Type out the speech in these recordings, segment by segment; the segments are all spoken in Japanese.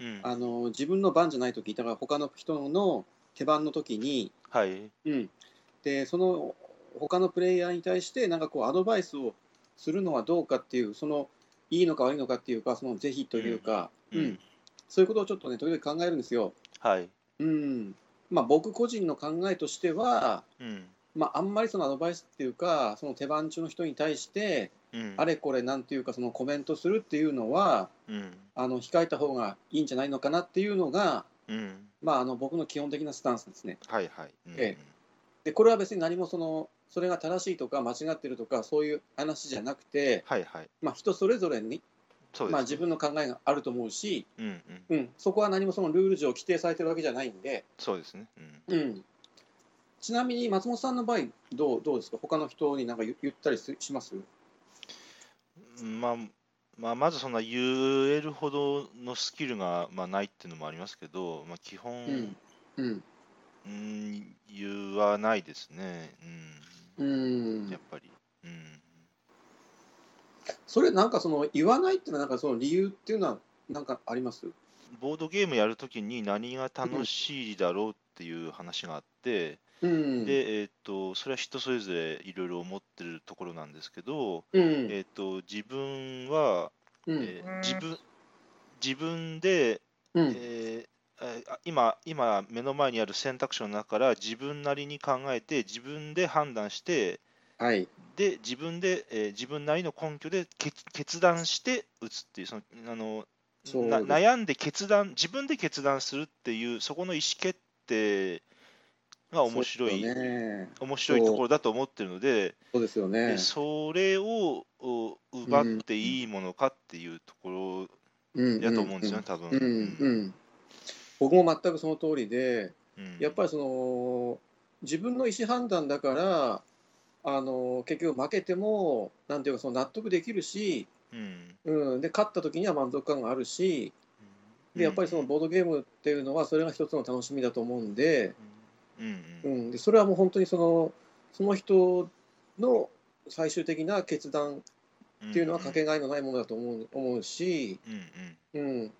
うん。あの自分の番じゃない時だから他の人の手番の時に、はい。うん、でその他のプレイヤーに対してなんかこうアドバイスをするのはどうかっていうそのいいのか悪いのかっていうかその是非というか、うん。うん。そういうことをちょっとね時々考えるんですよ。はい。うん。まあ、僕個人の考えとしては、うん。まあ、あんまりそのアドバイスっていうかその手番中の人に対してうんあれこれなんていうかそのコメントするっていうのはうん。あの控えた方がいいんじゃないのかなっていうのが、うん。まあ、あの僕の基本的なスタンスですね。はいはい。でこれは別に何もそのそれが正しいとか間違ってるとかそういう話じゃなくて、はいはい。まあ、人それぞれに、そうですまあ、自分の考えがあると思うし、うんうん。うん、そこは何もそのルール上規定されてるわけじゃないんで、そうですね。うん。うん、ちなみに松本さんの場合どうどうですか？他の人に何か言言ったりすします？まあ、まあ、まずそんな言えるほどのスキルが、まあ、ないっていうのもありますけど、まあ、基本、うんうん。うん言わないですね、ううん、ん。やっぱり。うん、それなんかその言わないっていうのはなんかその理由っていうのはなんかあります？ボードゲームやるときに何が楽しいだろうっていう話があって、うん。で、えっと、それは人それぞれいろいろ思ってるところなんですけど、うん。えっと、自分は、うん。えー自分自分で、うん。えーえーあ今今目の前にある選択肢の中から自分なりに考えて自分で判断してはい。で自分で、えー自分なりの根拠で決決断して打つっていうそのあのそうな悩んで決断自分で決断するっていうそこの意思決定が面白い、ね。面白いところだと思ってるのでそう。ですよね。でそれをお奪っていいものかっていうところだと思うんですよね、多分。うん。うん。僕も全くその通りでうん。やっぱりその自分の意思判断だからあの結局負けてもなんていうかその納得できるし、うん。うん、で勝った時には満足感があるしでやっぱりそのボードゲームっていうのはそれが一つの楽しみだと思うんで,、うんううん。ん、でそれはもう本当にそのその人の最終的な決断っていうのはかけがえのないものだと思う思うし、うんうん。うん、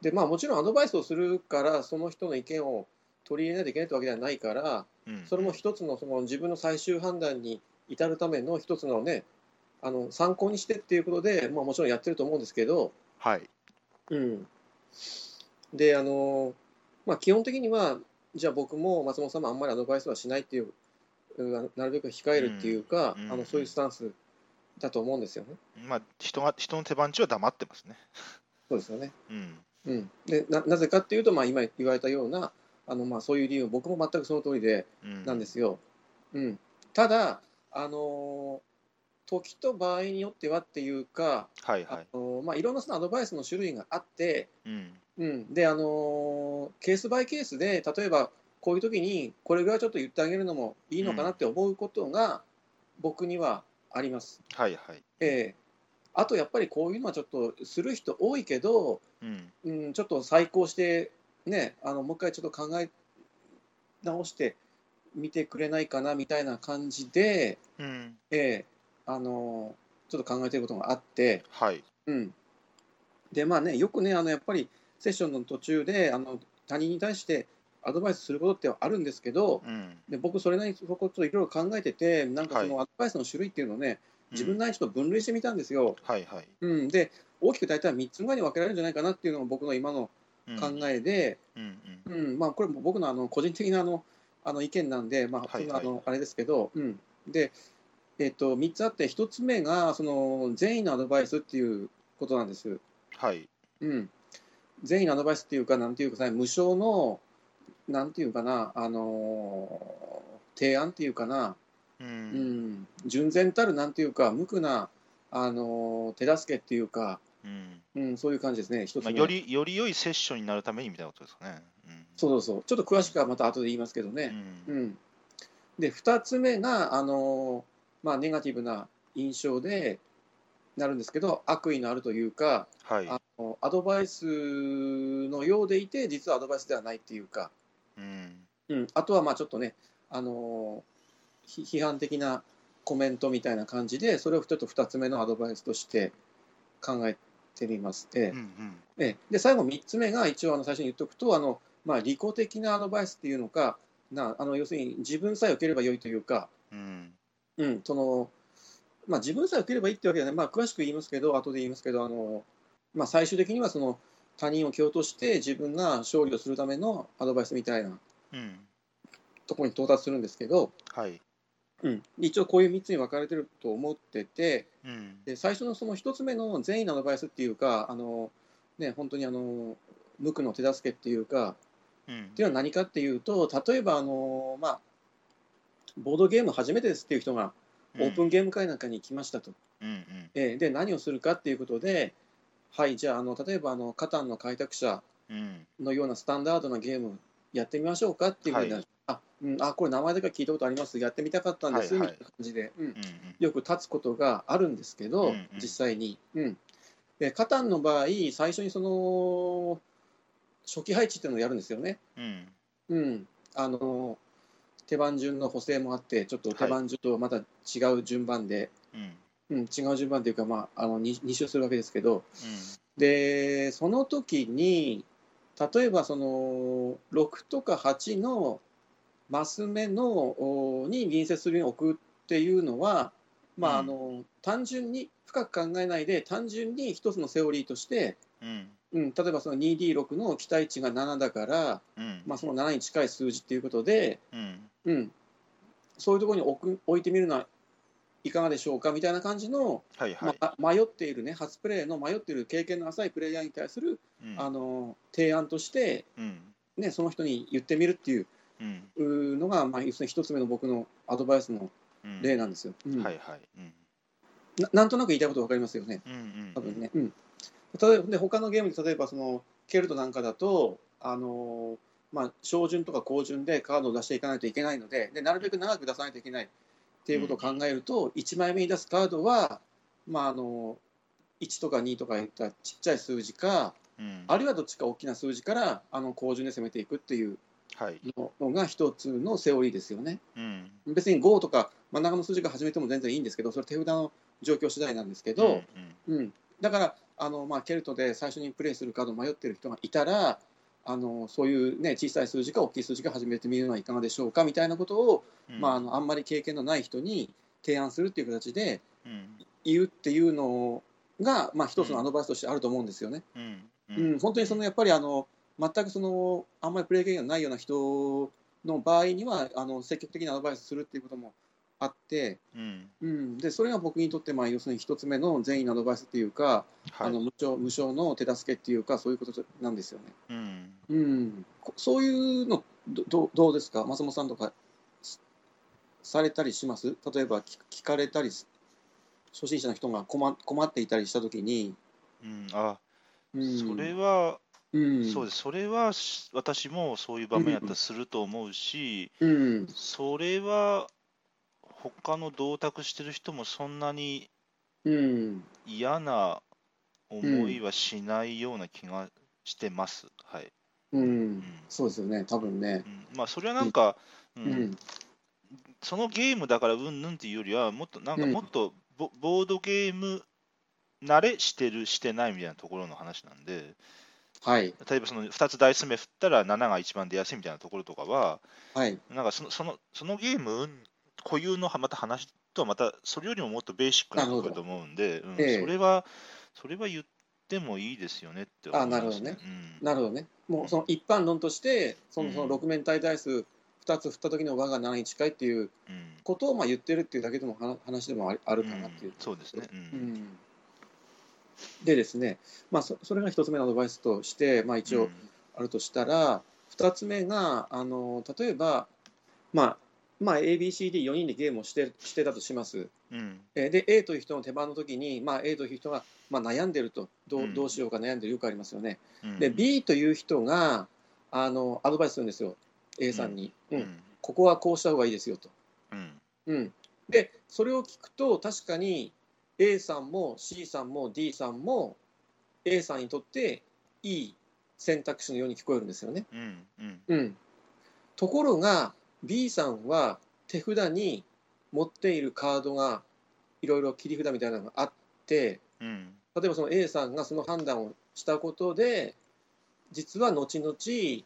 でまあもちろんアドバイスをするからその人の意見を取り入れないといけないってわけではないからうん。それも一つのその自分の最終判断に至るための一つのねあの参考にしてっていうことで、まあ、もちろんやってると思うんですけど、はい。うん、であの、まあ、基本的にはじゃあ僕も松本さんもあんまりアドバイスはしないっていううんなるべく控えるっていうか、うんうんあのそういうスタンスだと思うんですよね。まあ人が人の手番中は黙ってますね。そうですよねうんうん、でななぜかっていうと、まあ、今言われたようなあの、まあ、そういう理由僕も全くその通りでうんなんですよ。うん、ただ、あの時と場合によってはっていうか、あはいはい。のまあ、いろんなそのアドバイスの種類があって、うんうん、で、あのケースバイケースで例えばこういう時にこれぐらいちょっと言ってあげるのもいいのかなって思うことが僕にはあります。はいはい。ええ。あとやっぱりこういうのはちょっとする人多いけど、うん。うん、ちょっと再考して、ね、あのもう一回ちょっと考え直してみてくれないかなみたいな感じで、うん。ええ。あのちょっと考えてることがあって、はい。うん、でまあねよくねあのやっぱりセッションの途中であの他人に対してアドバイスすることってあるんですけどうん。で僕それなりにそこちょっといろいろ考えててなんかそはい。のアドバイスの種類っていうのをね自分うんなりにちょっと分類してみたんですよ。はいはい。うん、で大きく大体3つぐらいに分けられるんじゃないかなっていうのが僕の今のうん。考えで、うんうん。うん。まあ、これも僕のあの個人的なあのあの意見なんで、まあ、はいそのあのあれですけど、うん、で、えっと3つあって1つ目がその善意のアドバイスっていうことなんです。はい。うん、善意のアドバイスっていうか、なんていうかさ、無償の、なんていうかな、あのー提案っていうかな、ううん。ん、純然たるなんていうか、無垢な、あのー手助けっていうか、うん。うん、そういう感じですね、一つまあ、目。よりより良いセッションになるためにみたいなことですかね。そうそうそう、ちょっと詳しくはまた後で言いますけどうん。ね。ううん。ん、で、二つ目が、あのーまあ、ネガティブな印象でなるんですけど、悪意のあるというか、はい。あのアドバイスのようでいて、実はアドバイスではないっていうか、うん。うん、あとはまあちょっとね、あの批判的なコメントみたいな感じで、それをちょっと2つ目のアドバイスとして考えってみます。ええ。うんうん。ええ。で最後3つ目が一応あの最初に言っておくとあの、まあ、利己的なアドバイスっていうのかなあの要するに自分さえ受ければよいというか、うん。うんそのまあ、自分さえ受ければいいってわけではない、まあ、詳しく言いますけど後で言いますけどあの、まあ、最終的にはその他人を蹴落として自分が勝利をするためのアドバイスみたいなうんところに到達するんですけど、はい。うん、一応こういう3つに分かれてると思っててうん。で最初のその1つ目の善意のアドバイスっていうかあの、ね、本当にあの無垢の手助けっていうかうん。っていうのは何かっていうと例えばあの、まあ、ボードゲーム初めてですっていう人がオープンゲーム会なんかに来ましたと。うんうん。えーで何をするかっていうことで、はい、じゃああの例えばあのカタンの開拓者うん。のようなスタンダードなゲームやってみましょうかっていうふうになる、あ、うん、あこれ名前だけは聞いたことあります。やってみたかったんです、はいはい。みたいな感じで、うん。うんよく立つことがあるんですけど、うんうん。実際に、うん、でカタンの場合最初にその初期配置っていうのをやるんですよね。うん。うん、あの手番順の補正もあってちょっと手番順とまた違う順番で、うんうん、違う順番というか、まあ、あの 2, 周するわけですけどうん。でその時に例えばその6とか8のマス目のおに隣接するように置くっていうのは、まああの単純に深く考えないで単純に一つのセオリーとして、うん。うん、例えばその 2D6 の期待値が7だから、うん。まあ、その7に近い数字っていうことで、うん。うん、そういうところに置く置いてみるのはいかがでしょうか？みたいな感じの、はいはい。まあ、迷っているね初プレーの迷っている経験の浅いプレイヤーに対する、うん。あの提案として、うん。ね、その人に言ってみるっていうのが、まあ、要するに一つ目の僕のアドバイスのうん。例なんですよ。うん。はいはい。うん。ななんとなく言いたいこと分かりますよね。うんうん多分ね。うん、例えばで他のゲームで例えばそのケルトなんかだとあのまあ、小順とか高順でカードを出していかないといけないのででなるべく長く出さないといけないっていうことを考えると、1枚目に出すカードは、まあ、あの1とか2とかいったちっちゃい数字かうん。あるいはどっちか大きな数字からあの高順で攻めていくっていうはい。ののが一つのセオリーですよね。うん。別に5とか真ん中の数字が始めても全然いいんですけどそれ手札の状況次第なんですけど、うん。うん。だからあの、まあ、ケルトで最初にプレイするカード迷ってる人がいたらあのそういう、ね、小さい数字か大きい数字か始めてみるのはいかがでしょうかみたいなことを、うん。まあ、あのあんまり経験のない人に提案するっていう形でうん。言うっていうのが、まあ、一つのアドバイスとしてあると思うんですよね。うん。うん。本当にそのやっぱりあの全くそのあんまりプレイ経験がないような人の場合にはあの積極的にアドバイスするっていうこともあって、うん。うん、でそれが僕にとってまあ要するに一つ目の善意のアドバイスっていうか、はい。あの無償無償の手助けっていうかそういうことなんですよね。うん。うん、こそういうのどどどうですか？松本さんとかすされたりします？例えば聞聞かれたりす初心者の人が困困っていたりしたときに、うん。あうん、それはうん、そうです。それはし私もそういう場面やったらすると思うしうん、それは他の同卓してる人もそんなにうん、嫌な思いはしないような気がしてます。はい。うん。うん。そうですよね。多分ね。うん。まあ、それはなんか、ううん。ん、そのゲームだからうんぬんっていうよりは、もっとなんかうん。もっとボ,、ボードゲーム慣れしてる、してないみたいなところの話なんで、はい。例えばその2つダイス目振ったら7が一番出やすいみたいなところとかは、はい。なんかそのそのそのゲームうん固有のまた話とはまたそれよりももっとベーシックなところだと思うんで、うんええ。それはそれは言ってもいいですよねって思います、あなるほどね。うん。なるほどね。もうその一般論としてそのうん。その6面体ダイス2つ振った時の和が7に近いっていううん。ことをまあ言ってるっていうだけでもは話でもあるかなっていう。うん。そうですね。ううん。んでですね、まあ、そそれが一つ目のアドバイスとして、まあ、一応あるとしたら、二つ目があの例えば、まあまあ、ABCD4 人でゲームをしてしてたとします。うん。えーで A という人の手番の時に、まあ、A という人が、まあ、悩んでるとどううん。どうしようか悩んでるよくありますよね。うん。で B という人があのアドバイスするんですよ。A さんに、うん。うん。ここはこうした方がいいですよと。うん。うん、でそれを聞くと確かに A さんも C さんも D さんも A さんにとっていい選択肢のように聞こえるんですよね。うん。うん。うん、ところが B さんは手札に持っているカードがいろいろ切り札みたいなのがあってうん。例えばその A さんがその判断をしたことで実は後々し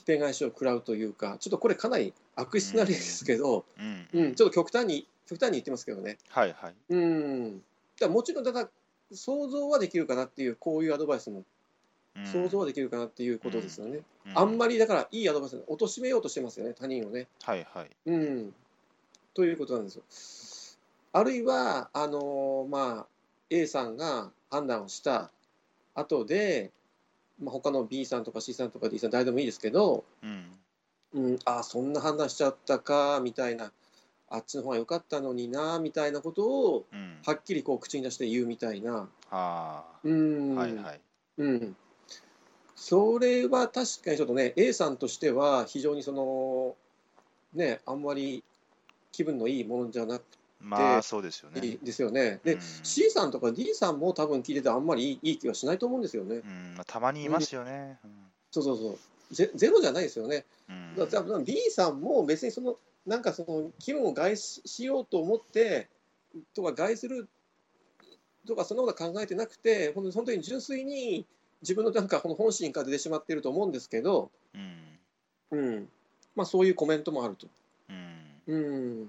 っぺ返しを食らうというかちょっとこれかなり悪質な例ですけど、うん。うんちょっと極端に極端に言ってますけどね。はいはい。うん、だもちろんだから想像はできるかなっていうこういうアドバイスもうん想像はできるかなっていうことですよね。うあんまりだからいいアドバイスを貶めようとしてますよね他人をね。はいはい。うん、ということなんですよ。あるいはあのまあ A さんが判断をした。後で、まあ、他の B さんとか C さんとか D さん誰でもいいですけど、うん。うん、あそんな判断しちゃったかみたいな。あっちの方が良かったのになみたいなことをうん。はっきりこう口に出して言うみたいな。あ。うん。あはいはい。うん、それは確かにちょっとね A さんとしては非常にそのねあんまり気分のいいものじゃなくまあそうですよね。ですよね。で、うん。C さんとか D さんも多分聞いててあんまりいいいい気はしないと思うんですよね。うん。まあたまにいますよね。そうそうそう。ゼゼロじゃないですよね。うん。だから多分 B さんも別にそのなんかその気分を害ししようと思ってとか害するとかそんなことは考えてなくて本当に純粋に自分のなんかこの本心から出てしまっていると思うんですけど、うん。うん。まあ、そういうコメントもあると。うん。うん、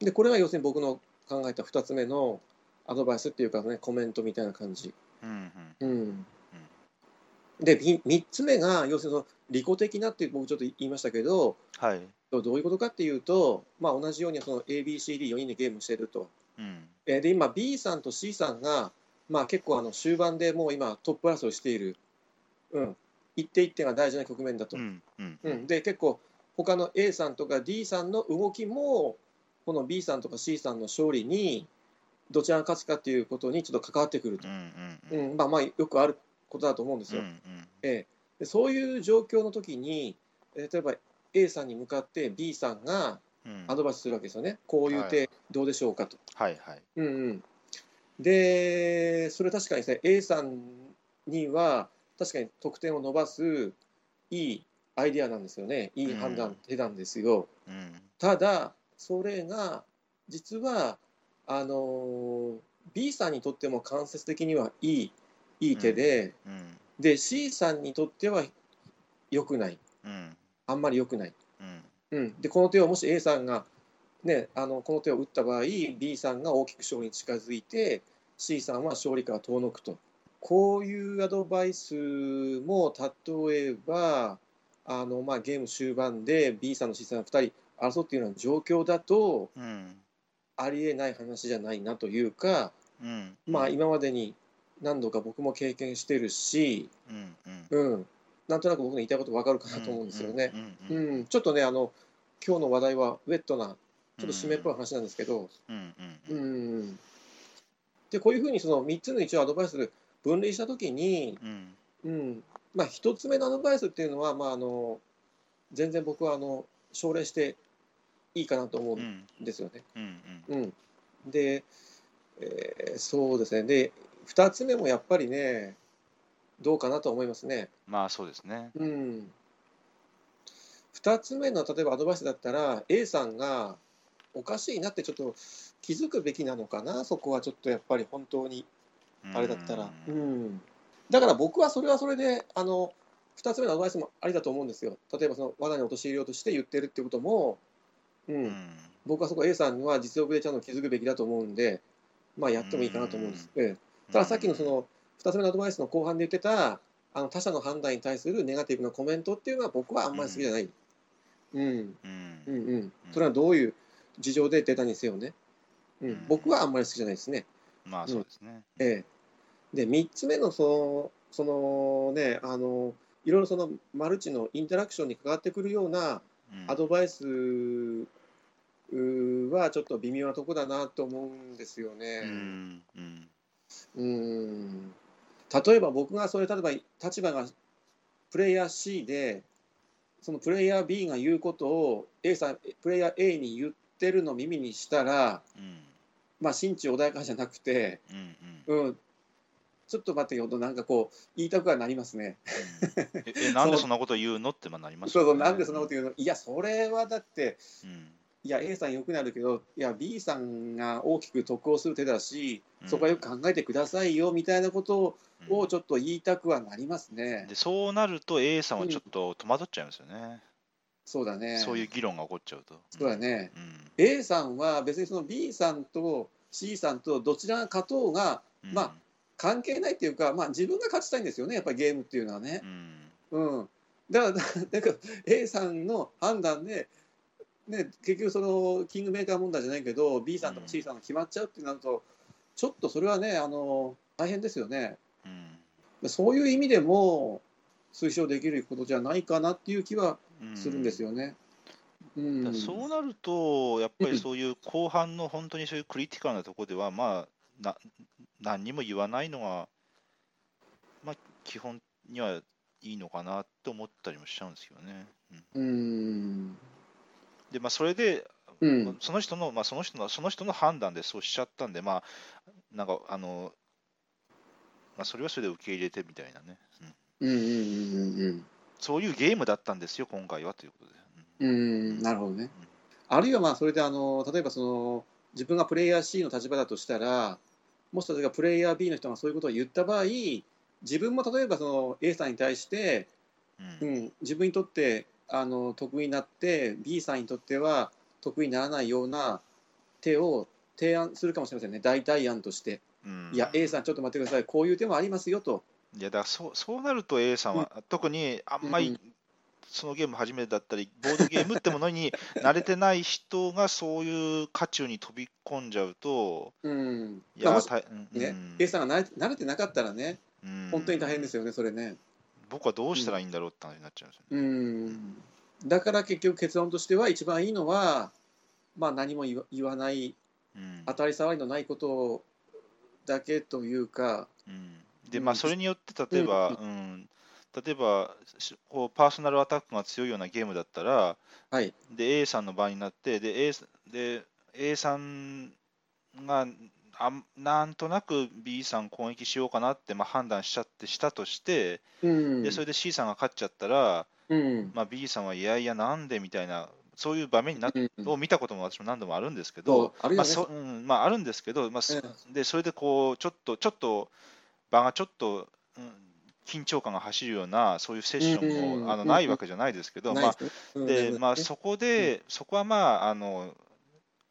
でこれが要するに僕の考えた2つ目のアドバイスっていうかねコメントみたいな感じ。うんうん。でみ3つ目が要するにその利己的なって僕ちょっと言いましたけどはい。どういうことかっていうと、まあ、同じようにその ABCD4 人でゲームしてると。うん。えーで今 B さんと C さんが、まあ、結構あの終盤でもう今トップ争いしている、うん、一手一手が大事な局面だと。うんうん。うん、で結構他の A さんとか D さんの動きもこの B さんとか C さんの勝利にどちらが勝つかっていうことにちょっと関わってくると。うん、うんうん。うんまあ、まあよくあることだと思うんですよ。うんええ。でそういう状況の時にえー例えば A さんに向かって B さんがうん。アドバイスするわけですよね。こういう手どうでしょうかと。はいはい。うんうん、でそれ確かにですね A さんには確かに得点を伸ばすいいアイデアなんですよね。いい判断、うん。手なんですよ。うん。ただそれが実はあのー B さんにとっても間接的にはいいいい手で、うん。で C さんにとっては良くない。うん。あんまり良くない、うん。うん、でこの手をもし A さんが、ね、あのこの手を打った場合 B さんが大きく勝利に近づいて C さんは勝利から遠のくと。こういうアドバイスも例えばあの、まあ、ゲーム終盤で B さんの C さんが2人争っているような状況だとうん。ありえない話じゃないなというか、うん。まあ、今までに何度か僕も経験してるし、うんうん。うん、なんとなく僕の言いたいこと分かるかなと思うんですよね。うん、ちょっとねあの今日の話題はウェットなちょっと締めっぽい話なんですけど、うんううん。ん、でこういうふうにその3つの一応アドバイス分類したときに、うん。うん。まあ、1つ目のアドバイスっていうのは、まあ、あの全然僕はあの奨励していいかなと思ううんんですよね。うん。うんうん、で、えーそうですね。で2つ目もやっぱりねどうかなと思いますね。まあそうですね。うん、2つ目の例えばアドバイスだったら A さんがおかしいなってちょっと気づくべきなのかなそこはちょっとやっぱり本当にあれだったら、ううん。んだから僕はそれはそれであの2つ目のアドバイスもありだと思うんですよ。例えばその罠に陥れようとして言ってるってことも、うん。うん。僕はそこ A さんは実力でちゃんと気づくべきだと思うんで、まあ、やってもいいかなと思うんです、ええ。たださっきのその2つ目のアドバイスの後半で言ってたあの他者の判断に対するネガティブなコメントっていうのは僕はあんまり好きじゃない。うん、うん。うん、うん。それはどういう事情で出たにせよね。ううんん、僕はあんまり好きじゃないですね。まあそうですねええ。で、3つ目のその、そのね、あの、いろいろそのマルチのインタラクションに関わってくるようなうんアドバイスはちょっと微妙なとこだなと思うんですようね。んうんうん。例えば僕がそれ、例えば立場がプレイヤー C で、そのプレイヤー B が言うことを A さん、プレイヤー A に言ってるのを耳にしたら、うん。まあ、心中穏やかじゃなくて、うんうん。うん、ちょっと待ってよと、なんかこう、言いたくはなりますね。うん。ええ なんでそんなこと言うのってまあなりますそうそう、よねなんでそんなこと言うの？いや、それはだって、うん。いや A さん良くなるけどいや B さんが大きく得をする手だしそこはよく考えてくださいよみたいなことうん。をちょっと言いたくはなりますね。でそうなると A さんはちょっと戸惑っちゃいますよね、そうだね。そういう議論が起こっちゃうと。そうだね。うん A さんは別にその B さんと C さんとどちらが勝とうがうんまあ関係ないっていうか、まあ、自分が勝ちたいんですよねやっぱりゲームっていうのはね。うんうん、だから なんか A さんの判断で、ね、結局そのキングメーカー問題じゃないけど B さんとか C さんが決まっちゃうってなるとちょっとそれはねあの大変ですよね。うんそういう意味でも推奨できることじゃないかなっていう気はうんするんですよね。うん、そうなると、やっぱりそういう後半の本当にそういうクリティカルなところでは、まあ、な何にも言わないのが、まあ、基本にはいいのかなって思ったりもしちゃうんですよね。うん。うんで、まあ、それで、うん。その人の、まあ、その人の、その人の判断でそうしちゃったんで、まあ、なんか、あの、まあ、それはそれで受け入れてみたいなね、うんうんうんうんそういうゲームだったんですよ、今回はということで。うんなるほどね。あるいはまあそれであの例えばその自分がプレイヤー C の立場だとしたらもし例えばプレイヤー B の人がそういうことを言った場合自分も例えばその A さんに対して、ううんん、自分にとってあの得意になって B さんにとっては得意にならないような手を提案するかもしれませんね代替案として。うんいや A さんちょっと待ってくださいこういう手もありますよと。いやだそうそうなると A さんは、特にあんまりうんそのゲーム初めてだったり、ボードゲームってものに 慣れてない人がそういう渦中に飛び込んじゃうと、うん。いやねうん。A さんが慣れ慣れてなかったらねうん。本当に大変ですよねそれね。僕はどうしたらいいんだろうって話になっちゃうんですようね。ん。だから結局結論としては一番いいのは、まあ、何も言わ言わないうん。当たり障りのないことだけというか、うんで、うん。まあ、それによって、例えば、ううん。例えばしこうパーソナルアタックが強いようなゲームだったら、はい。で A さんの場になってで A, で A さんがあんなんとなく B さん攻撃しようかなって、まあ、判断しちゃってしたとして、うん。でそれで C さんが勝っちゃったら、うん。まあ、B さんはいやいやなんでみたいなそういう場面になっうん。を見たことも私も何度もあるんですけそどう、あね、まあそうんまあ、あるんですけど、まあ、そうん。でそれでこうちょっとちょっと場がちょっと、うん、緊張感が走るようなそういうセッションもあのないわけじゃないですけど、まあでまあ、ね。そこで、そこはまああの、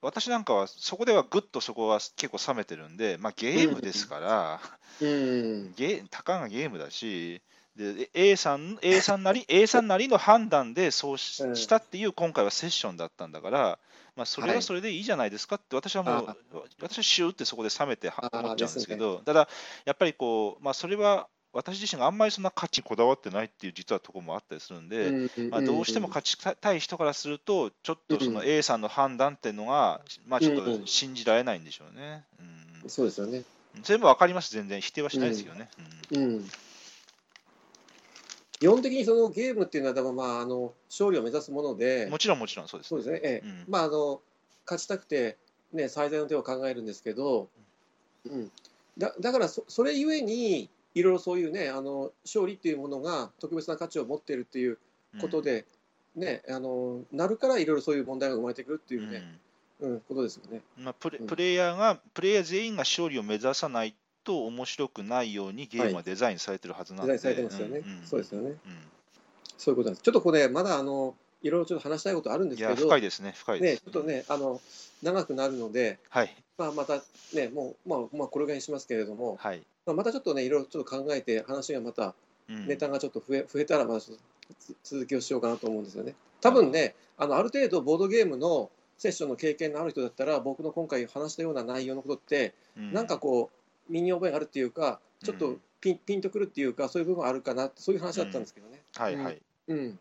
私なんかはそこではぐっとそこは結構冷めてるんで、まあ、ゲームですから、うん。ゲたかがゲームだし、で A さん A さんなり A さんなりの判断でそうしたっていう今回はセッションだったんだから、まあ、それははい。それでいいじゃないですかって、私はもうあ、私はシューってそこで冷めて思っちゃうんですけど、ただ、やっぱりこう、まあ、それは私自身があんまりそんな価値にこだわってないっていう実はところもあったりするんで、うんまあ、どうしても勝ちたい人からすると、ちょっとそのうん A さんの判断っていうのが、まあ、ちょっうんと信じられないんでしょうね。うん、そうですよね。全部わかります、全然。否定はしないですよね。うん。うん基本的にそのゲームっていうのは多分まああの勝利を目指すもので、もちろん、もちろんそうです。そうですね、ええ。うん。まああの勝ちたくて、ね、最善の手を考えるんですけど、うん、だだからそそれゆえにいろいろそういうねあの勝利っていうものが特別な価値を持っているっていうことで、ねあのなるからいろいろそういう問題が生まれてくるってうんいうね、うんことですよね。まあ、プレうん。プレイヤーが、プレイヤー全員が勝利を目指さないと面白くないようにゲームはデザインされてるはずなんで、デザインされてますよね、うんうんそうですよね。うん。そういうことなんです。ちょっとこれまだあのいろいろちょっと話したいことあるんですけど、深いですね、深いでねす。ちょっとねあの長くなるので、はい、まあまたねもうまあまあこれぐらいにしますけれども、はい。まあまたちょっとねいろいろちょっと考えて話がまたうん。ネタがちょっと増え増えたらまた続きをしようかなと思うんですよね。多分ねあのある程度ボードゲームのセッションの経験のある人だったら僕の今回話したような内容のことって、うん。なんかこう身に覚えがあるっていうかちょっとうん。ピンピンとくるっていうかそういう部分あるかなそういう話だったんですけどね。はい、はい。うん。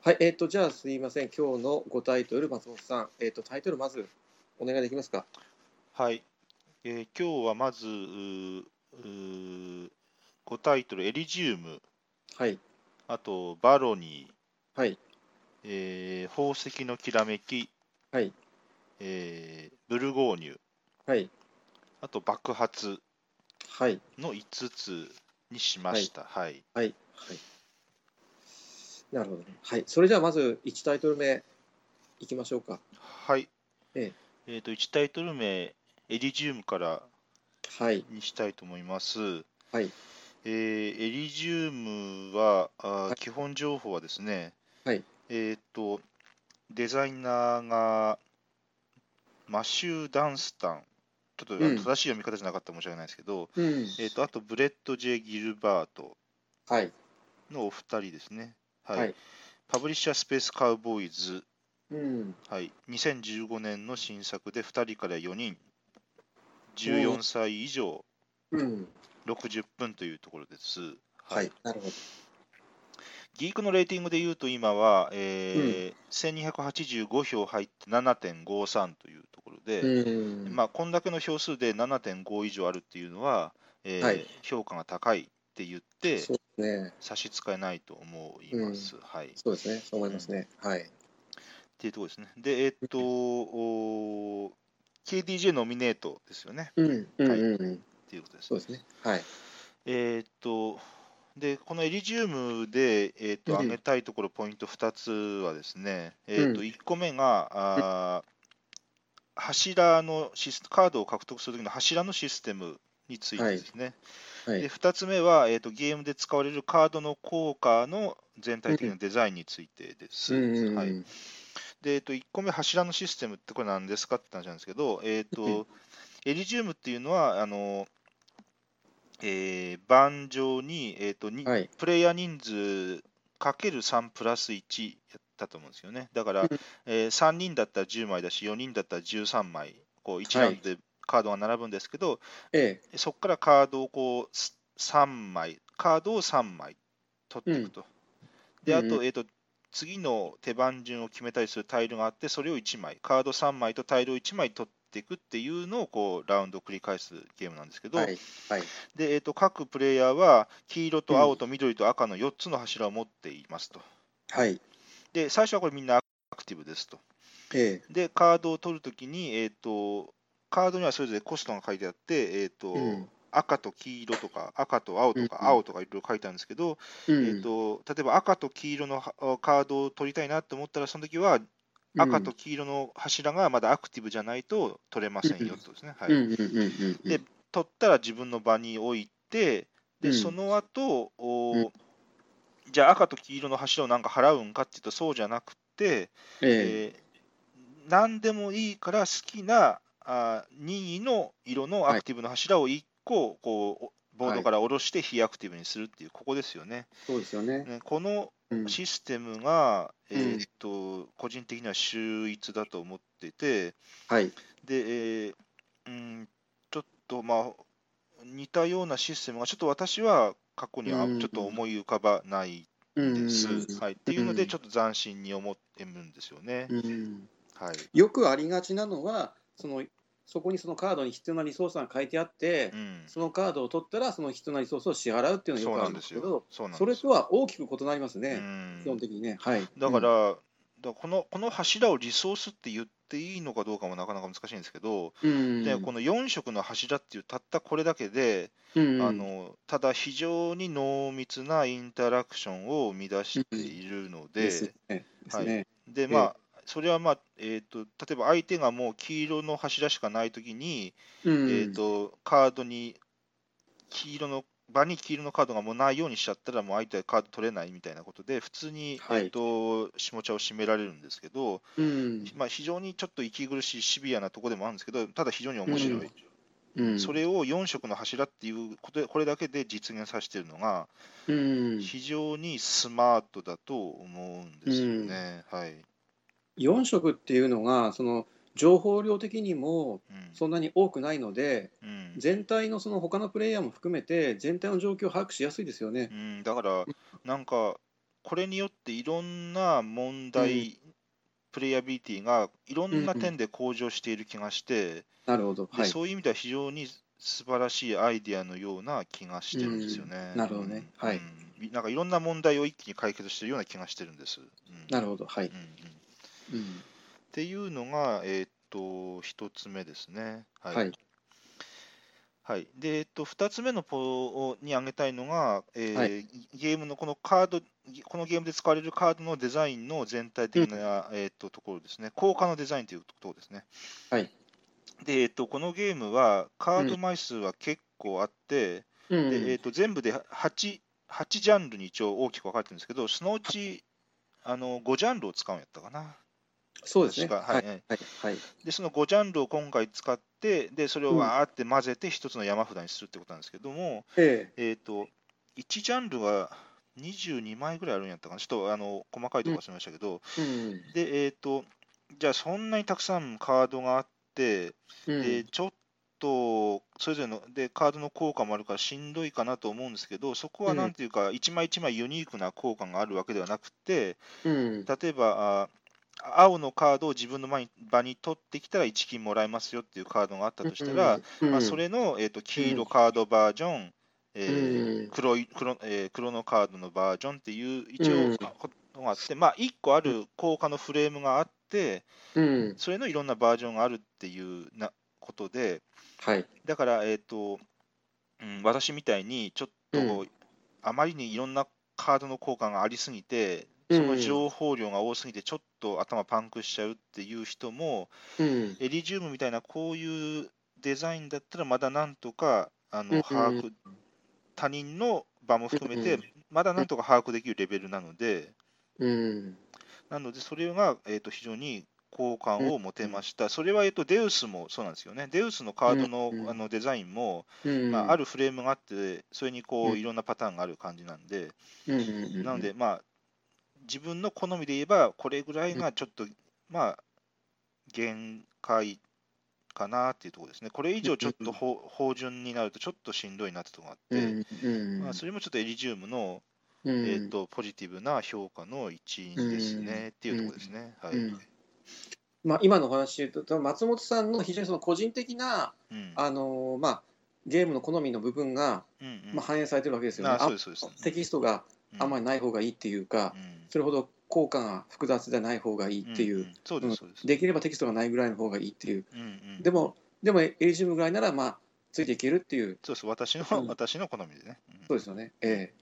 はい、えっ、と、じゃあすいません、今日のごタイトル、松本さん、えっ、と、タイトルまずお願いできますか？はい。えー今日はまず、うーうー5タイトル、エリジウム、はい、あと、バロニー、はい、えー宝石のきらめき、はい、えーブルゴーニュ、はい、あと爆発はい、の5つにしました。はい。はい、はい。なるほどね。はい。それじゃあまず1タイトル目いきましょうか。はい。ええっ、と、1タイトル名、エリジウムからはい。にしたいと思います。はい。えーエリジウムは、あーはい基本情報はですね、はいえっ、と、デザイナーがマシュー・ダンスタン、ちょっと正しい読み方じゃなかったら申し訳ないですけど、うん。えっ、と、あと、ブレット・J・ギルバートはい。のお二人ですね。はい。はいパブリッシャー・ Space Cowboys、うん。はい、2015年の新作で2人から4人、14歳以上、うん。60分というところです。はい。なるほど。ギークのレーティングで言うと、今は、えー1285票入って7.53というところで、うん。まあ、こんだけの票数で7.5以上あるっていうのは、えーはい評価が高いって言ってね。差し支えないと思います。はい、っそうですね。そう思いますね。はい。ていうところですね。で、えーっと、おー KDJ ノミネートですよね。うん。うん。はいうん。っていうことですそうですね。はい。えーっと、で、このエリジウムで、えーっと、うん挙げたいところ、ポイント2つはですね、えーっと、うん。1個目が、あー柱のシス、カードを獲得するときの柱のシステムについてですね。で、はい。2つ目は、えーっと、ゲームで使われるカードの効果の全体的なデザインについてです。はい、で、えーっと、1個目、柱のシステムってこれ何ですかって話なんですけど、えーっと、うんエリジウムっていうのは、あの、えー盤上に、えーとにはい。プレイヤー人数かける3プラス1やったと思うんですよね。だから、うんえ3人だったら10枚だし、4人だったら13枚、こう1はいラウンドでカードが並ぶんですけど、ええ。そこからカードをこうす3枚、カードを3枚取っていくと。で、あと、うんうんえーと、次の手番順を決めたりするタイルがあって、それを1枚、カード3枚とタイルを1枚取っていくっていうのをこうラウンドを繰り返すゲームなんですけど、はい。はい。で、えー、と各プレイヤーは黄色と青と緑と赤の4つの柱を持っていますと。はい。で、最初はこれみんなアクティブですと。ええ。で、カードを取るときに、えーと、カードにはそれぞれコストが書いてあって、えーとうん赤と黄色とか赤と青とかうん青とかいろいろ書いてあるんですけど、うん。えー、と例えば赤と黄色のはカードを取りたいなと思ったら、その時は赤と黄色の柱がまだアクティブじゃないと取れませんよとですね。はい。で取ったら自分の場に置いて、でうんその後、おうんじゃあ赤と黄色の柱をなんか払うんかっていうとそうじゃなくて、ええ。えー何でもいいから好きなあ任意の色のアクティブの柱を1個こうおボードから下ろして非アクティブにするっていう、ここですよね。そうですよね。ねこのうん。システムが、うんえーっと個人的には秀逸だと思ってて、はい。で、えーうん、ちょっとまあ、似たようなシステムが、ちょっと私は過去にはうんちょっと思い浮かばないうん。です。はい、っていうので、うんちょっと斬新に思ってるんですよね。うん。はいよくありがちなのは、その、そこにそのカードに必要なリソースが書いてあってう、ん、そのカードを取ったら、その必要なリソースを支払うっていうのがよくあるなんですすけど、。それとは大きく異なりますうね、ん基本的にね。はい。だから、だからこのこの柱をリソースって言っていいのかどうかもなかなか難しいんですけど、うん、でこの4色の柱っていうたったこれだけで、うん、あのただ非常に濃密なインタラクションを生み出しているので、ですね。ですね。でまあ、それはまあ、えーと、例えば相手がもう黄色の柱しかないときに、うん。えー、と、カードに黄色の場に黄色のカードがもうないようにしちゃったら、もう相手はカード取れないみたいなことで、普通に、はい。えー、と下茶を締められるんですけど、うん。まあ、非常にちょっと息苦しいシビアなところでもあるんですけど、ただ非常に面白い。うん、それを4色の柱っていうことで、これだけで実現させてるのが、うん、非常にスマートだと思うんですよね。はい。4色っていうのが、その情報量的にもうんそんなに多くないので、うん全体のその他のプレイヤーも含めて、全体の状況を把握しやすいですよねう。ん、だから、なんか、これによっていろんな問題、プレイヤビリティがいろんな点で向上している気がして、なるほど。はい。でそういう意味では非常に素晴らしいアイディアのような気がしてるんですよね。うんなるほどねはいうんなんかいろんな問題を一気に解決しているような気がしてるんです。うんなるほど。はいうん。うん。っうんていうのが、えーっと、一つ目ですね。はい。はい。はい、で、えっと、2つ目のポに挙げたいのが、えーはい。ゲームのこのカード、このゲームで使われるカードのデザインの全体的な、えっとところですね、効果のデザインというところですね。はい。で、えっと、このゲームはカード枚数は結構あって、うん。でえっと、全部で 8, 8ジャンルに一応大きく分かれてるんですけど、そのうちあの5ジャンルを使うんやったかな。そうですね。はいはいはい。はい。で、その5ジャンルを今回使って、でそれをわーって混ぜて一つの山札にするってことなんですけども、ええっ、と、1ジャンルが22枚ぐらいあるんやったかな、ちょっとあの細かいところ忘れましたけど、えうん。で、えっ、と、じゃあそんなにたくさんカードがあって、うんでちょっとそれぞれのでカードの効果もあるからしんどいかなと思うんですけど、そこはうんなんていうか、一枚一枚ユニークな効果があるわけではなくて、うん。例えば、あ青のカードを自分の場に場に取ってきたら1金もらえますよっていうカードがあったとしたら、うん、まあ、それの、えー、と黄色カードバージョン、えーうん。黒い黒えー黒のカードのバージョンっていう一うん。応ことがあって、まあ、1個ある効果のフレームがあって、うん。それのいろんなバージョンがあるっていうなことで、はい。だから、えーとうん、私みたいにちょっと、うん。あまりにいろんなカードの効果がありすぎて、うんその情報量が多すぎて、ちょっと頭パンクしちゃうっていう人も、うん。エリジウムみたいなこういうデザインだったら、まだなんとかあうんの把握、他人の場も含めてうん、まだなんとか把握できるレベルなので、うん。なので、それが、えー、と非常に好感を持てました。それは、えー、とデウスもそうなんですよね。デウスのカードの,、うんあのデザインも、うん。まあ、あるフレームがあって、それにこうんういろんなパターンがある感じなんで、うん。うん。なので、まあ、自分の好みで言えば、これぐらいがちょっと、まあ、限界かなっていうところですね。これ以上ちょっと法法順になると、ちょっとしんどいなってところがあって。まあ、それもちょっとエリジウムの、うん。えー、とポジティブな評価の一因ですね、っていうところですね。はいうんまあ、今のお話で言うと、松本さんの非常にその個人的な、うんあのまあ、ゲームの好みの部分が、うんうんまあ、反映されてるわけですよね。テキストがあんまり、りない方がいいっていうか、うん。それほど効果が複雑でない方がいいっていう、です、そうです。できればテキストがないぐらいの方がいいっていう、うんうん。でも、でもエリジウムぐらいなら、まあ、ついていけるっていう、そうです私の、うん。私の好みでね。うん。そうですよね。え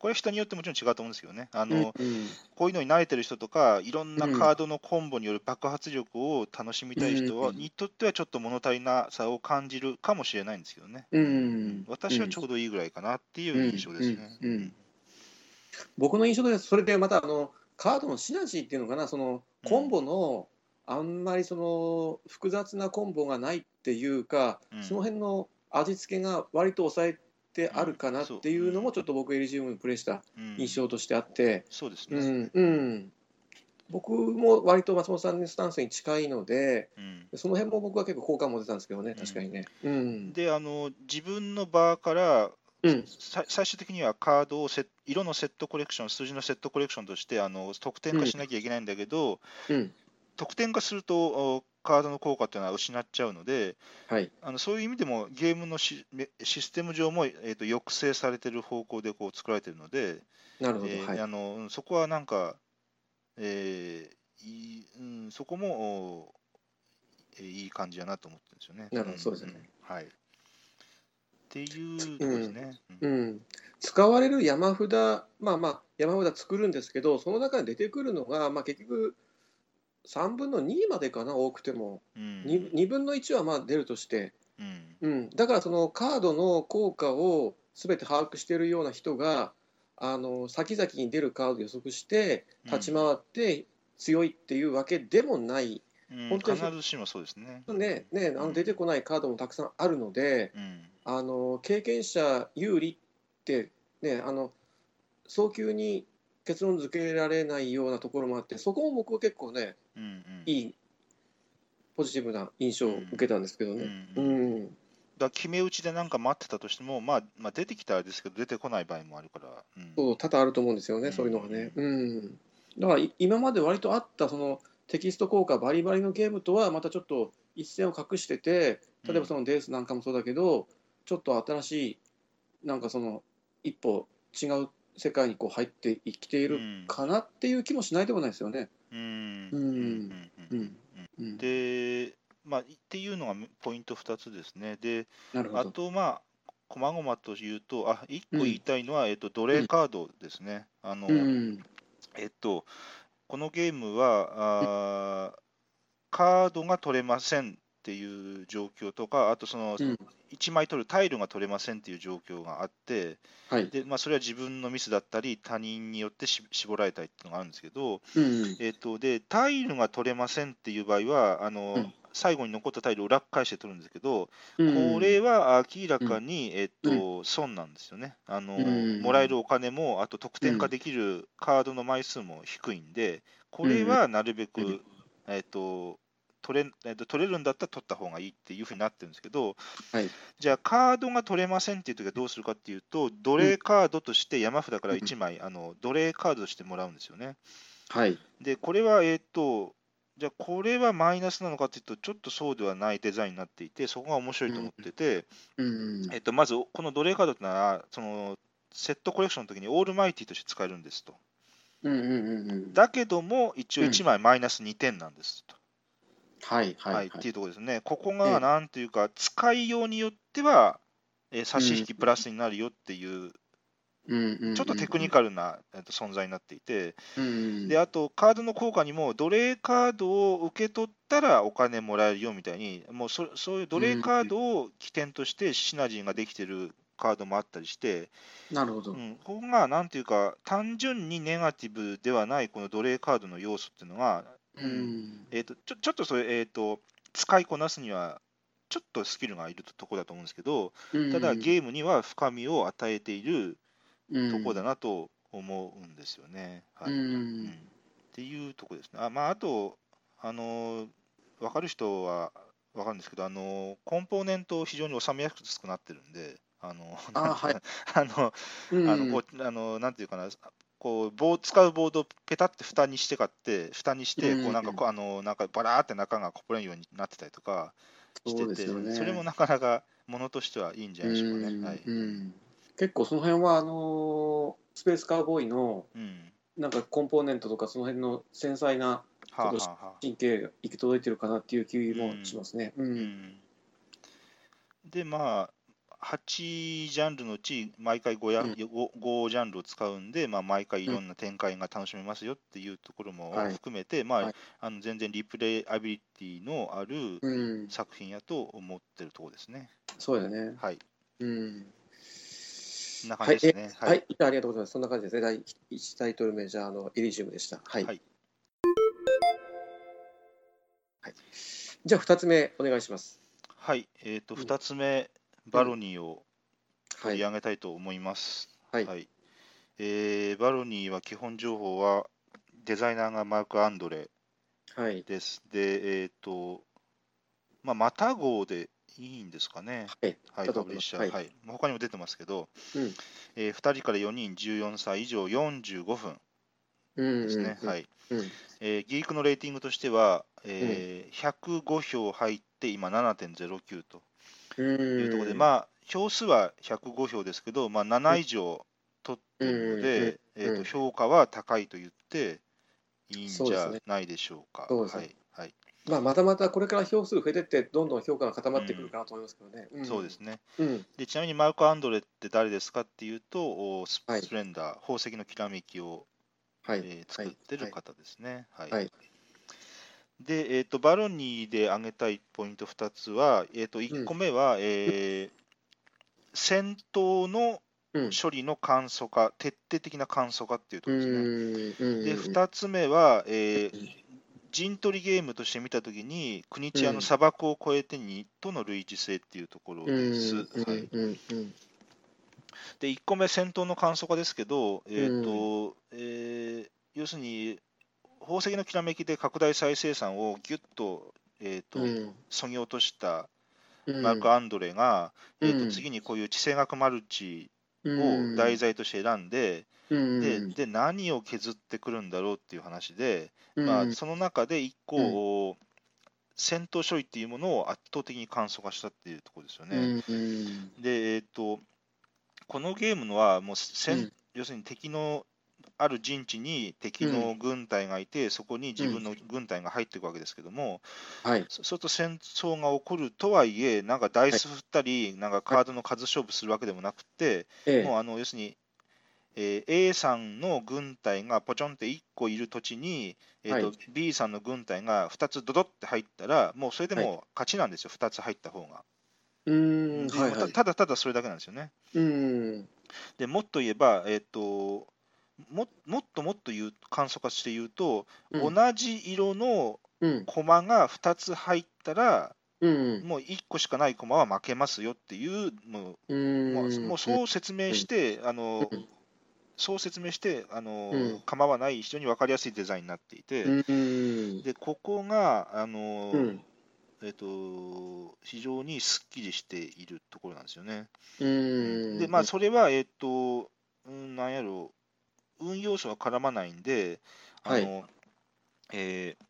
これ人によってもちろん違うと思うんですけどね。あえの、うんこういうのに慣れてる人とか、いろんなカードのコンボによる爆発力を楽しみたい人は、うんにとってはちょっと物足りなさを感じるかもしれないんですけどね。うん。私はちょうどいいぐらいかなっていう印象ですね。うんうんうん僕の印象でそれでまたあのカードのシナジーっていうのかなそのコンボのあんまりその複雑なコンボがないっていうか、うん。その辺の味付けが割と抑えてあるかなっていうのもちょっと僕エリジウムにプレイしたうん。印象としてあって、そうですね。うんうん、僕も割と松本さんのスタンスに近いのでうん。その辺も僕は結構好感持てたんですけどね確かにね。うん。であの、自分の場からうん。さ最終的にはカードをセ色のセットコレクション、数字のセットコレクションとしてあの得点化しなきゃいけないんだけど、うん。得点化するとおカードの効果っていうのは失っちゃうので、はい。あのそういう意味でもゲームのシステム上も、えー、と抑制されてる方向でこう作られてるので、なるほど、えーはい。あのうんそこはなんか、えーいいうん、そこもおえーいい感じやなと思ってるんですよね。なるほど。そうですよね。ん。はい。っていうところですね。ううん。ん、使われる山札、まあまあ、山札作るんですけど、その中に出てくるのが、まあ、結局、3分の2までかな、多くても、うん。2, 2分の1はまあ出るとして、うん。うん、だからそのカードの効果をすべて把握しているような人が、あの先々に出るカードを予測して、立ち回って強いっていうわけでもない、うん本当に必ずしもそうですね。ねね、あの出てこないカードもたくさんあるので、うん。あの経験者有利って、ね、あの早急に結論付けられないようなところもあってそこも僕は結構ねうんうん。いいポジティブな印象を受けたんですけどね。ううんん。だ決め打ちでなんか待ってたとしても、まあ、まあ出てきたらですけど、出てこない場合もあるから。うん。そう多々あると思うんですよね、そういうのがね。うん、だからい今まで割とあったそのテキスト効果バリバリのゲームとはまたちょっと一線を画してて例えばそのデースなんかもそうだけど、ちょっと新しいなんかその一歩違う世界にこう入ってきているかなっていう気もしないでもないですよね。うんうんうんうんうんうんで、まあ、っていうのがポイント2つですね。で。あと、まあ、こまごまと言うと、あ1個言いたいのは、えっと、奴隷カードですね。あのうん。えっと、このゲームはあー、カードが取れませんっていう状況とか、あとそのうん。1枚取るタイルが取れませんっていう状況があって、はい。でまあ、それは自分のミスだったり、他人によってし絞られたりっていうのがあるんですけど、うん。えっとでタイルが取れませんっていう場合は、あのうん最後に残ったタイルを裏返して取るんですけど、うん。これは明らかに、えっと損なんですよね。あの、うん。もらえるお金も、あと得点化できるカードの枚数も低いんで、これはなるべく、うん。えっと取れえっと取れるんだったら取った方がいいっていうふうになってるんですけど、はい。じゃあ、カードが取れませんっていうときはどうするかっていうと、奴隷カードとして山札から1枚、あの奴隷カードとしてもらうんですよね。はい。で、これは、えっ、と、じゃあ、これはマイナスなのかっていうと、ちょっとそうではないデザインになっていて、そこが面白いと思ってて、うん。えっと、まず、この奴隷カードってのは、その、セットコレクションの時にオールマイティとして使えるんですと。うんうんうんうん。だけども、一応1枚マイナス2点なんですと。はいはいは、はいい。っていうところですね。ここええがなんていうか、使いようによっては、えー差し引きプラスになるよっていう、ちょっとテクニカルな、えっと存在になっていて、うん。であと、カードの効果にも、奴隷カードを受け取ったらお金もらえるよみたいに、もうそそういう奴隷カードを起点としてシナジーができてるカードもあったりして、なるほどう。ん、ここがなんていうか、単純にネガティブではないこの奴隷カードの要素っていうのが、うん。えー、とちょちょっとそれ、えーと、使いこなすには、ちょっとスキルがいるところだと思うんですけど、ただゲームには深みを与えているムところだなと思うんですよね。はいっていうところですね。あ,、まあ、あと、あの分かる人は分かるんですけど、あのコンポーネントを非常に収めやすくなってるんで、あのあはい あのうんあのこうあのなんていうかな、こう棒使うボードをペタって蓋にして買って、蓋にして、うんこうなんかこうあのなんかバラーって中がこぼれるようになってたりとかしてて、すよね。それもなかなかものとしてはいいんじゃないでしょうかね。うんはいうん結構その辺はあのスペースカーボーイのうんなんかコンポーネントとかその辺の繊細な神経が行き届いてるかなっていう気もしますね。ううんんで、まあ、8ジャンルのうち、毎回 5, や、うん 5, ジャンルを使うんで、まあ、毎回いろんな展開が楽しめますよっていうところもはい含めて、まあはいあの全然リプレイアビリティのあるうん、作品やと思ってるところですね。そうだね。はい。うん。な感はい、えじですね。はい、じゃあありがとうございます。そんな感じですね。第1タイトル目、じゃあ、あの、エリジウムでした。はい。はいはいじゃあ、2つ目、お願いします。はい。えっ、と、うん2つ目、バロニーをはい。取り上げたいと思います。はいえーバロニーは基本情報は、デザイナーがマーク・アンドレはい。です。で、えっ、と、まあ、また号でいいんですかね。はい。はい、パブリッシャー、思いははい他にも出てますけど、うんえー2人から4人、14歳以上、45分うん。ですね。うんはいうん。えーギークのレーティングとしては、えー105票入って、今7.09とうん。いうところで、まあ、票数は105票ですけど、まあ、7以上取っているので、えーとうん評価は高いと言っていいんじゃないでしょうか。そうですねはいはいまあ、またまたこれから票数増えてって、どんどん評価が固まってくるかなと思いますけどね。んそうですね。うん。でちなみにマーク・アンドレって誰ですかっていうと、おスプレンダー、宝石のきらめきを、はい。えー作ってる方ですね。はいはいで、えーと、バロニーで挙げたいポイント2つは、えー、と1個目は、えー戦闘のうん。処理の簡素化、徹底的な簡素化っていうところですね。うん。で、2つ目は、えー陣取りゲームとして見たときに、国千谷の砂漠を越えてにとの類似性っていうところうん。です。うん。はい。で、1個目、戦闘の簡素化ですけど、えーとえー要するに、宝石のきらめきで拡大再生産をぎゅっと,、えーとうん。そぎ落としたうんマーク・アンドレが、えー、うんと次にこういう地政学マルチうんを題材として選んで、うんでで何を削ってくるんだろうっていう話で、うんまあ、その中で一個、戦闘処理っていうものを圧倒的に簡素化したっていうところですよね。うんで、えっとこのゲームのはもう戦、うん。要するに敵のある陣地に敵の軍隊がいて、そこに自分の軍隊が入っていくわけですけども、はい。そそうすると戦争が起こるとはいえ、なんかダイス振ったり、なんかカードの数勝負するわけでもなくて、ええ。もうあの要するに、えー A さんの軍隊がポチョンって1個いる土地に、えーとはい B さんの軍隊が2つドドって入ったら、もうそれでもう勝ちなんですよ、2つ入った方が。うーん、ではいはい。たただただそれだけなんですよね。うーん。でもっと言えば、えっとももっともっと言う簡素化して言うと、うん同じ色のうん。駒が2つ入ったら、うん。もう1個しかない駒は負けますよっていう。もうもうそう説明して、あのうんそう説明してあの、うん構わない、非常に分かりやすいデザインになっていて、うーん。でここがあの、うん。えっと非常にすっきりしているところなんですよね。うーん。で、まあ、それは、えっと、うん、なんやろう、運要素が絡まないんで、あの、えー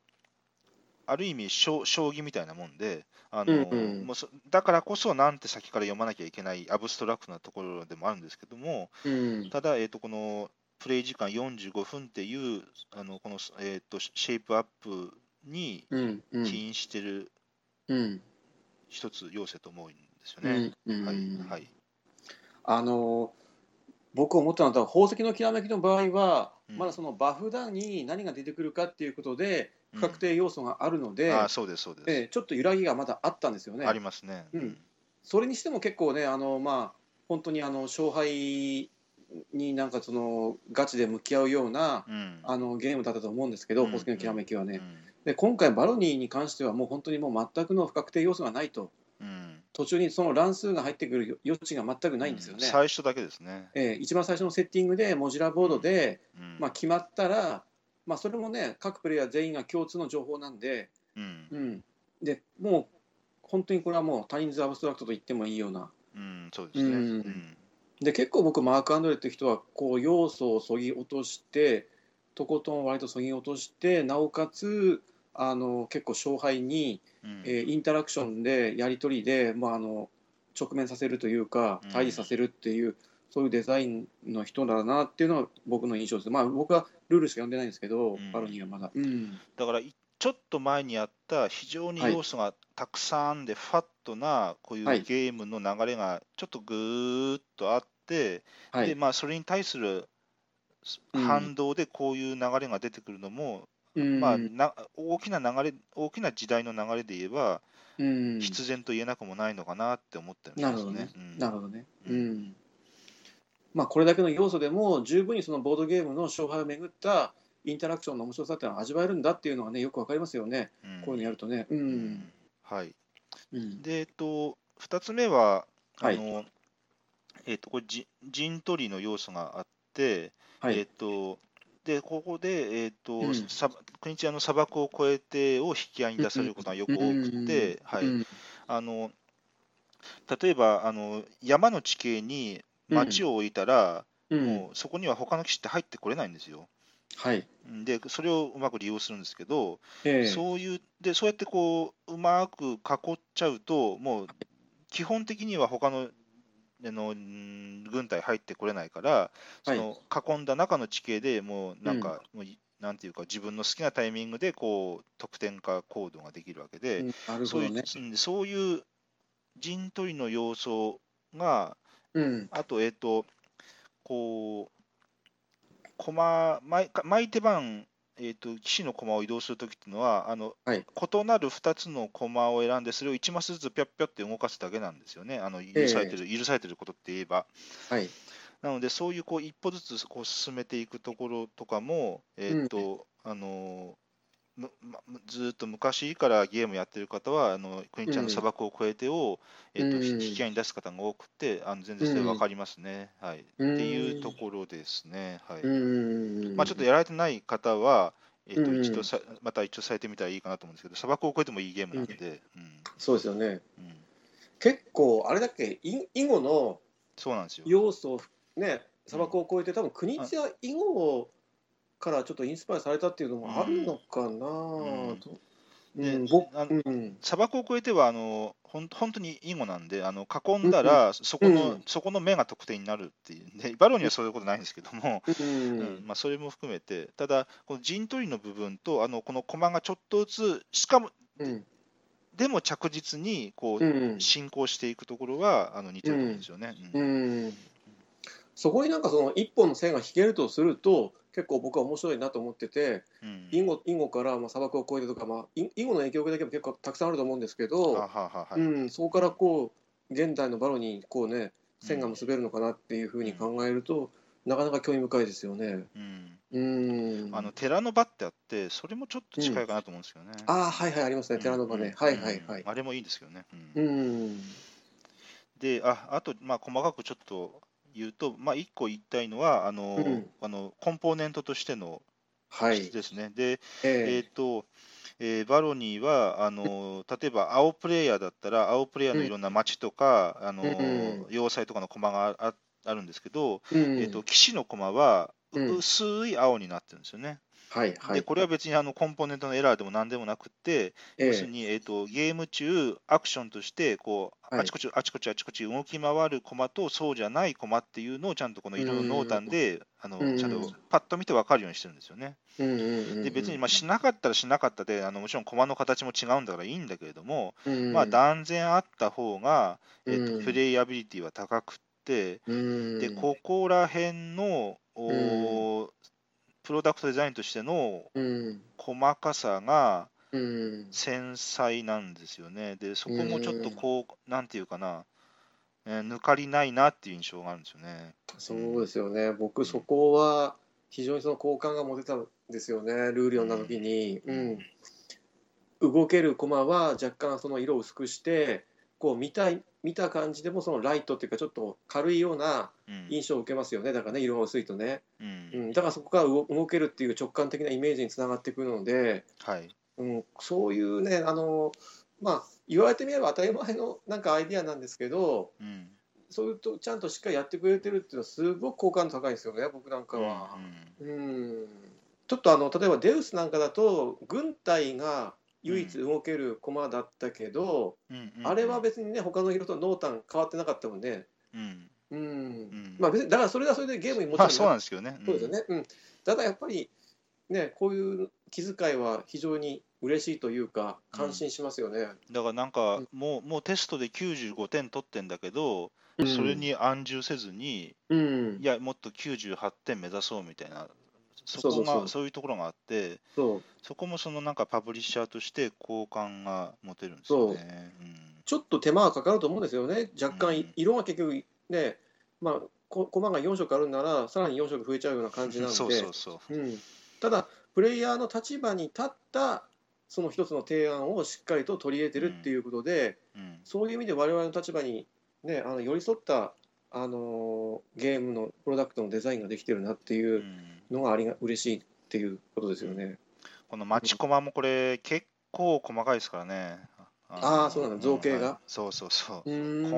ある意味将、将棋みたいなもんで、あのうんうんもうそだからこそ、なんて先から読まなきゃいけないアブストラクトなところでもあるんですけども、うん。ただ、えっとこのプレイ時間45分っていう、あのこの、えっとシェイプアップに。起因してるうん。一つ要素だと思うんですようね。ん。うんはい、はい。あの僕思ったのは宝石のきらめきの場合は、うんまだそのバフダに何が出てくるかっていうことで確定要素があるので、あそうです、そうです。ええちょっと揺らぎがまだあったんですよねあり。ますね。うんそれにしても結構ねあのまあ本当にあの勝敗になんかそのガチで向き合うようなうんあのゲームだったと思うんですけど、うん宝石のきらめきはね。うんで今回バロニーに関してはもう本当にもう全くの不確定要素がないとうん途中にその乱数が入ってくる余地が全くないんですよね。最初だけですね。えー一番最初のセッティングでモジュラボードで、うんまあ、決まったら、まあ、それもね各プレイヤー全員が共通の情報なんで,、うん。うん、でもう本当にこれはもうタイニーズ・アブストラクトと言ってもいいような。うん、そうですね。で結構僕マーク・アンドレっていう人はこう要素をそぎ落としてとことん割とそぎ落としてなおかつあの結構勝敗に、うん。えーインタラクションでやり取りで、まあ、あの直面させるというかうん。対峙させるっていう、そういうデザインの人だなっていうのが僕の印象です。まあ僕はルールしか読んでないんですけど、んバロニーはまだ。うんだからいちょっと前にやった非常に要素がたくさんで、ファットなこういうはいゲームの流れがちょっとぐーっとあって、はいでまあ、それに対するうん反動でこういう流れが出てくるのも、うんまあ、な大きな流れ、大きな時代の流れで言えば、うん必然と言えなくもないのかなって思ってるんですねなるほどね。。うんなるほどね。ううんん。まあこれだけの要素でも十分にそのボードゲームの勝敗をめぐったインタラクションの面白さっていうのは味わえるんだっていうのがねよくわかりますよね。うんこういうのやるとね。う。うんんはい。うん。で、えっと、2つ目は、あはいの、えっと、これ、じ陣取りの要素があって、はい。えっと、で、ここで、えっと、うんさ国地屋の砂漠を越えてを引き合いに出されることがよく多くて、はい。うんあの、例えば、あの、山の地形に町を置いたら、うん。もうそこには他の騎士って入ってこれないんですよ。はい。で、それをうまく利用するんですけど、ええ。そういう、で、そうやってこう、うまく囲っちゃうと、もう、基本的には他の、あのん軍隊入ってこれないから、その囲んだ中の地形でもう、なんか、もういなんていうか、自分の好きなタイミングで、こう、得点化行動ができるわけで、うん。なるそういうそういう陣取りの要素が、うん。あと、えっ、と、こう、駒、毎か毎手番、えー、と騎士の駒を移動するときっていうのは、あのはい異なる2つの駒を選んで、それを1マスずつぴょっぴょって動かすだけなんですよね、あの許されてる、許されてることって言えば。はい。なので、そういうこう一歩ずつこう進めていくところとかも、えーとあのむまずーっと昔からゲームやってる方は、あの国ちゃんの砂漠を越えてを、えーとうん。引き合いに出す方が多くて、あの全然それ分かりますね。はい、うん。っていうところですね。はい。うん。まあ、ちょっとやられてない方は、えーとうん一度さまた一応されてみたらいいかなと思うんですけど、砂漠を越えてもいいゲームなんで、うん。そうですよね。うん。結構、あれだっけ、い囲碁のそうなんですよ。要素をね、砂漠を越えて、多分国津や囲碁からちょっとインスパイアされたっていうのもあるのかな。うん。と。砂漠を越えてはあのほん本当に囲碁なんであの囲んだらそこの、うん。そこの目が得点になるっていうでバロにはそういうことないんですけども、ううん。ん、まあ、それも含めて。ただこの陣取りの部分とあのこの駒がちょっとずつしかもうん、でも着実にこう、うん、進行していくところはあの似てると思うんですよね。ううん。ん、そこになんかその一本の線が引けるとすると結構僕は面白いなと思っててうん。インゴインゴからまあ砂漠を越えてとか、まあ、インゴの影響だけも結構たくさんあると思うんですけはど、ははは。いうん、そこからこう現代のバロにこうね線が結べるのかなっていうふうに考えると、なかなか興味深いですよね。うん。うん、あの寺の場ってあって、それもちょっと近いかなと思うんですけどね。あーはいはいありますね寺の場ね、はいはいはい。うん。あれもいいんですけどね。ううんん。で、ああと、まあ、細かくちょっと言うと、まあ、一個言いたいのは、あの、うん。あのコンポーネントとしてのはい。質ですね。で、ええ。っ、と、えーバロニーはあの例えば青プレイヤーだったら青プレイヤーのいろんな街とか、あのうん要塞とかの駒がああるんですけど、えー、と騎士の駒はうん。薄い青になってるんですよね。はいはい。でこれは別にあのコンポーネントのエラーでも何でもなくて、え要するに、えー、とゲーム中、アクションとしてこう、はい。あちこちあちこちあちこち動き回る駒とそうじゃない駒っていうのをちゃんとこの色の濃淡で、あのうんちゃんとパッと見て分かるようにしてるんですよね。で別にまあしなかったらしなかったで、あのもちろん駒の形も違うんだからいいんだけれども、うんまあ、断然あった方が、えーとうん。プレイアビリティは高くって、うん。でここら辺の、おープロダクトデザインとしてのうん細かさがうん繊細なんですよね。で、そこもちょっとこう、なんていうかな、えー抜かりないなっていう印象があるんですよね。そうですよね。僕そこは非常にその好感が持てたんですよね。ルール読んだ時に、うん。動ける駒は若干その色を薄くしてこう見たい見た感じでもそのライトっていうかちょっと軽いようなうん。印象を受けますよね。だからね色が薄いとね、ううん。ん、だからそこから動動けるっていう直感的なイメージにつながってくるので、はい。うん、そういうねあのまあ言われてみれば当たり前のなんかアイディアなんですけどうん。そういうとちゃんとしっかりやってくれてるっていうのはすごく好感度高いんですよね僕なんかは。うん。ちょっとあの例えばデウスなんかだと軍隊が唯一動ける駒だったけど、あれは別にね他の色と濃淡変わってなかったもんね。うんうんうんまあ別にだからそれはそれでゲームにもちろんまあそうなんですけどね。そうですよね。うん。ただやっぱりねこういう気遣いは非常に嬉しいというか感心しますよね。だからなんかうんもうもうテストで95点取ってんだけど、うんそれに安住せずに、うんい。や、もっと98点目指そうみたいな、そこそうそうそうがそういうところがあって、そうそこもそのなんかパブリッシャーとして好感が持てるんですよね。ちょっと手間がかかると思うんですよね。若干いうん色が結局ねまあこ駒が4色あるならさらに4色増えちゃうような感じう、なんんで。そうそうそう。うん、ただプレイヤーの立場に立ったその一つの提案をしっかりと取り入れてるっていうことで、うんそういう意味で我々の立場に、ね、あの寄り添った、あのーゲームのプロダクトのデザインができてるなっていううんのがありが嬉しいっていうことですよね。この町コマもこれ結構細かいですからね。あーそうなの造形が？うんそうそうそう。こ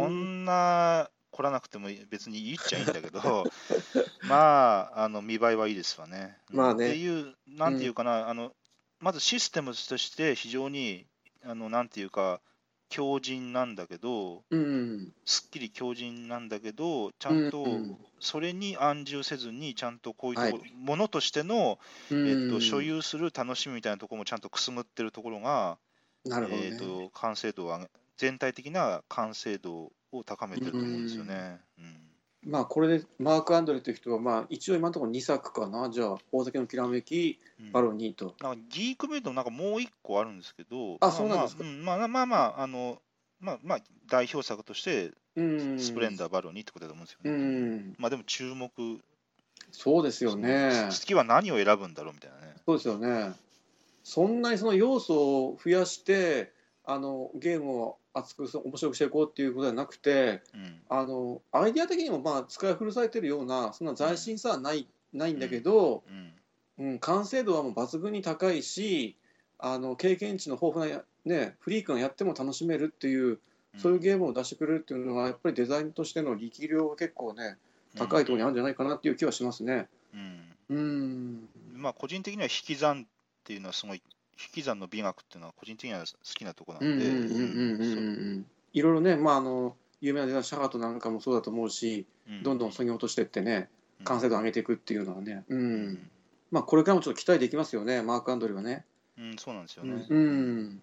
んな来らなくても別にいいっちゃいいんだけど、まあ、あの見栄えはいいですわね。まあねっていう、なんていうかな、あのまずシステムとして非常に、あのなんていうか、強靭なんだけど、うん。すっきり強靭なんだけど、ちゃんとうんそれに安住せずに、ちゃんとこういうところ、はい。ものとしての、うん。えっと、所有する楽しみみたいなところもちゃんとくすぐってるところが、なるほどね。えー、と完成度を上げ全体的な完成度を高めてると思うんですよね。うんまあこれでマーク・アンドレという人は、まあ、一応今のところ2作かなじゃあ大崎のきらめきうんバロニーと。なんかギークメイドなんかもう一個あるんですけど、あまそうなんですかまあうんまあまあまあ、あのまあまあ、代表作として、うんスプレンダー、バロニーってことだと思うんですようね。んまあでも注目、そうですよね。月は何を選ぶんだろうみたいなね。そうですよね。そんなにその要素を増やしてあのゲームを熱く面白くしていこうっていうことではなくてうん。あのアイディア的にもまあ使い古されてるようなそんな斬新さはないないんだけど、うん。うん、完成度はもう抜群に高いしあの経験値の豊富なや、ね、フリークがやっても楽しめるっていうそういうゲームを出してくれるっていうのがやっぱりデザインとしての力量が結構ね高いところにあるんじゃないかなっていう気はしますね。うん。うん。まあ個人的には引き算っていうのはすごい引き算の美学っていうのは個人的には好きなとこなうんんで、いろいろね、まあ、あの有名なデザインシャガートなんかもそうだと思うし、そうどんどん削ぎ落としていってね、完成度上げていくっていうのはね、ううん。ん、まあ、これからもちょっと期待できますよね、マーク・アンドリーはね。うん、そうなんですよね。うん、